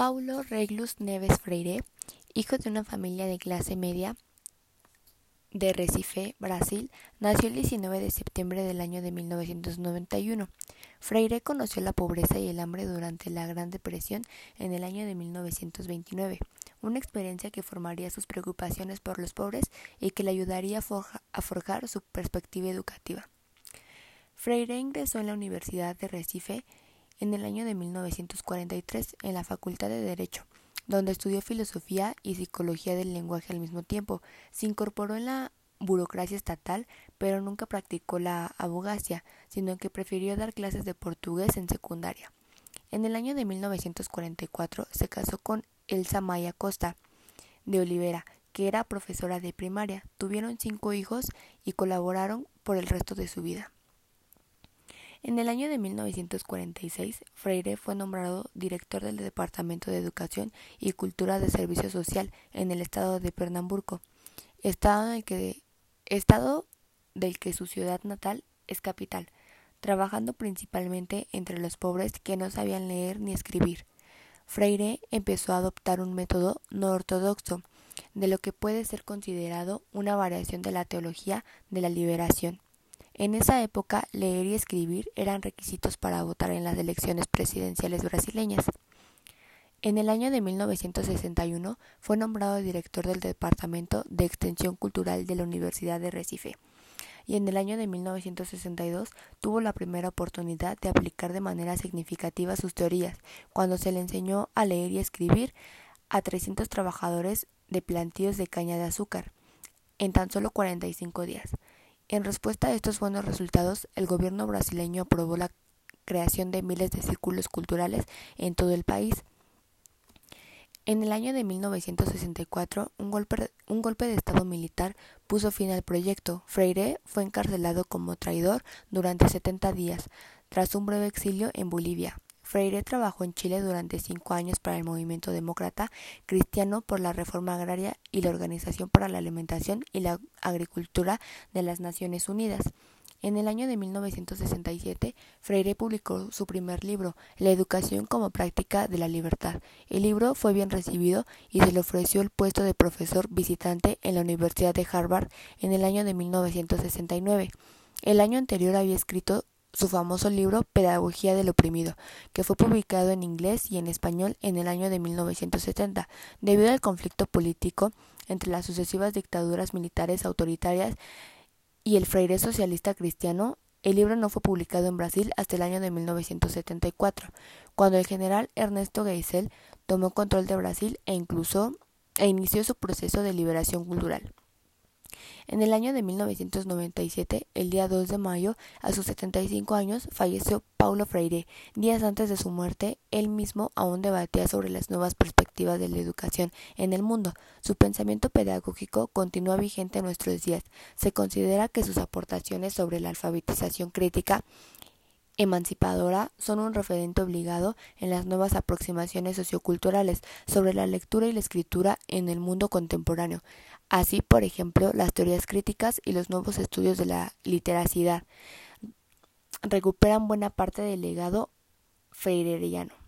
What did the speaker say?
Paulo Reglus Neves Freire, hijo de una familia de clase media de Recife, Brasil, nació el 19 de septiembre del año de 1991. Freire conoció la pobreza y el hambre durante la Gran Depresión en el año de 1929, una experiencia que formaría sus preocupaciones por los pobres y que le ayudaría a forjar su perspectiva educativa. Freire ingresó en la Universidad de Recife en el año de 1943 en la Facultad de Derecho, donde estudió filosofía y psicología del lenguaje al mismo tiempo. Se incorporó en la burocracia estatal, pero nunca practicó la abogacía, sino que prefirió dar clases de portugués en secundaria. En el año de 1944 se casó con Elsa Maya Costa de Olivera, que era profesora de primaria. Tuvieron cinco hijos y colaboraron por el resto de su vida. En el año de 1946, Freire fue nombrado director del Departamento de Educación y Cultura de Servicio Social en el estado de Pernambuco, estado, del que su ciudad natal es capital, trabajando principalmente entre los pobres que no sabían leer ni escribir. Freire empezó a adoptar un método no ortodoxo, de lo que puede ser considerado una variación de la teología de la liberación. En esa época, leer y escribir eran requisitos para votar en las elecciones presidenciales brasileñas. En el año de 1961 fue nombrado director del Departamento de Extensión Cultural de la Universidad de Recife y en el año de 1962 tuvo la primera oportunidad de aplicar de manera significativa sus teorías, cuando se le enseñó a leer y escribir a 300 trabajadores de plantíos de caña de azúcar en tan solo 45 días. En respuesta a estos buenos resultados, el gobierno brasileño aprobó la creación de miles de círculos culturales en todo el país. En el año de 1964, un golpe, un golpe de Estado militar puso fin al proyecto. Freire fue encarcelado como traidor durante 70 días, tras un breve exilio en Bolivia. Freire trabajó en Chile durante cinco años para el movimiento demócrata cristiano por la reforma agraria y la Organización para la Alimentación y la Agricultura de las Naciones Unidas. En el año de 1967, Freire publicó su primer libro, La educación como práctica de la libertad. El libro fue bien recibido y se le ofreció el puesto de profesor visitante en la Universidad de Harvard en el año de 1969. El año anterior había escrito su famoso libro Pedagogía del oprimido, que fue publicado en inglés y en español en el año de 1970, debido al conflicto político entre las sucesivas dictaduras militares autoritarias y el freire socialista cristiano. El libro no fue publicado en Brasil hasta el año de 1974, cuando el general Ernesto Geisel tomó control de Brasil e incluso e inició su proceso de liberación cultural. En el año de 1997, el día 2 de mayo, a sus 75 años, falleció Paulo Freire. Días antes de su muerte, él mismo aún debatía sobre las nuevas perspectivas de la educación en el mundo. Su pensamiento pedagógico continúa vigente en nuestros días. Se considera que sus aportaciones sobre la alfabetización crítica emancipadora son un referente obligado en las nuevas aproximaciones socioculturales sobre la lectura y la escritura en el mundo contemporáneo. Así, por ejemplo, las teorías críticas y los nuevos estudios de la literacidad recuperan buena parte del legado freireriano.